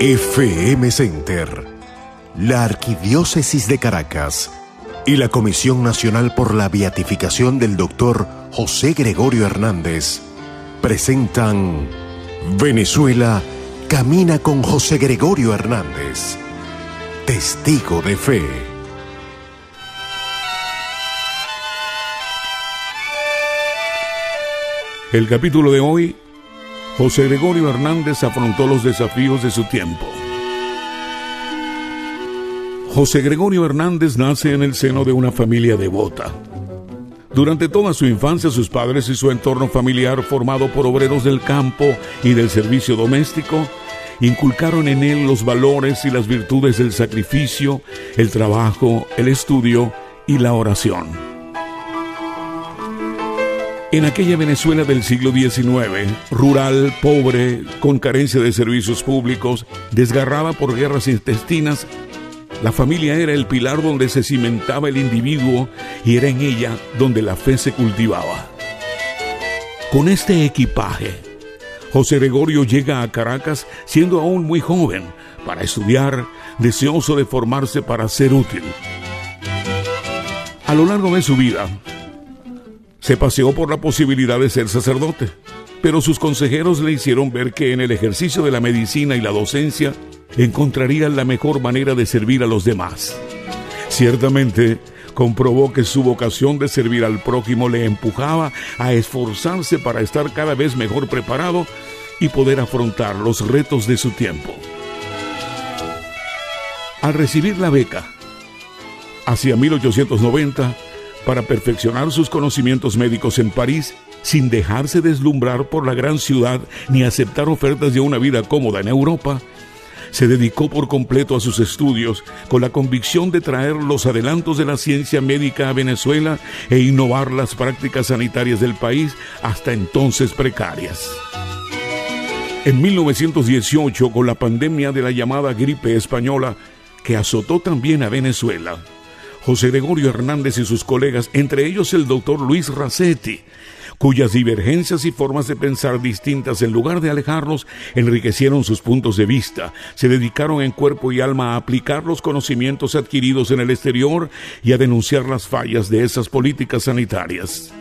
FM Center, la Arquidiócesis de Caracas y la Comisión Nacional por la Beatificación del Doctor José Gregorio Hernández presentan Venezuela camina con José Gregorio Hernández, testigo de fe. El capítulo de hoy José Gregorio Hernández afrontó los desafíos de su tiempo. José Gregorio Hernández nace en el seno de una familia devota. Durante toda su infancia sus padres y su entorno familiar formado por obreros del campo y del servicio doméstico inculcaron en él los valores y las virtudes del sacrificio, el trabajo, el estudio y la oración. En aquella Venezuela del siglo XIX, rural, pobre, con carencia de servicios públicos, desgarrada por guerras intestinas, la familia era el pilar donde se cimentaba el individuo y era en ella donde la fe se cultivaba. Con este equipaje, José Gregorio llega a Caracas siendo aún muy joven para estudiar, deseoso de formarse para ser útil. A lo largo de su vida, se paseó por la posibilidad de ser sacerdote, pero sus consejeros le hicieron ver que en el ejercicio de la medicina y la docencia encontraría la mejor manera de servir a los demás. Ciertamente, comprobó que su vocación de servir al prójimo le empujaba a esforzarse para estar cada vez mejor preparado y poder afrontar los retos de su tiempo. Al recibir la beca, hacia 1890, para perfeccionar sus conocimientos médicos en París sin dejarse deslumbrar por la gran ciudad ni aceptar ofertas de una vida cómoda en Europa, se dedicó por completo a sus estudios con la convicción de traer los adelantos de la ciencia médica a Venezuela e innovar las prácticas sanitarias del país hasta entonces precarias. En 1918, con la pandemia de la llamada gripe española, que azotó también a Venezuela, José Gregorio Hernández y sus colegas, entre ellos el doctor Luis Racetti, cuyas divergencias y formas de pensar distintas, en lugar de alejarlos, enriquecieron sus puntos de vista, se dedicaron en cuerpo y alma a aplicar los conocimientos adquiridos en el exterior y a denunciar las fallas de esas políticas sanitarias.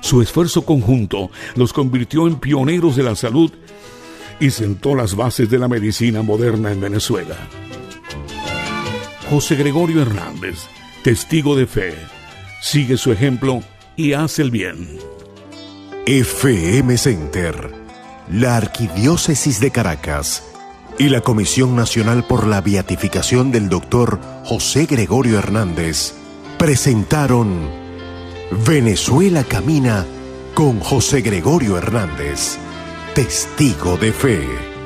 Su esfuerzo conjunto los convirtió en pioneros de la salud y sentó las bases de la medicina moderna en Venezuela. José Gregorio Hernández testigo de fe. Sigue su ejemplo y haz el bien. FM Center, la Arquidiócesis de Caracas y la Comisión Nacional por la Beatificación del Doctor José Gregorio Hernández presentaron Venezuela Camina con José Gregorio Hernández, testigo de fe.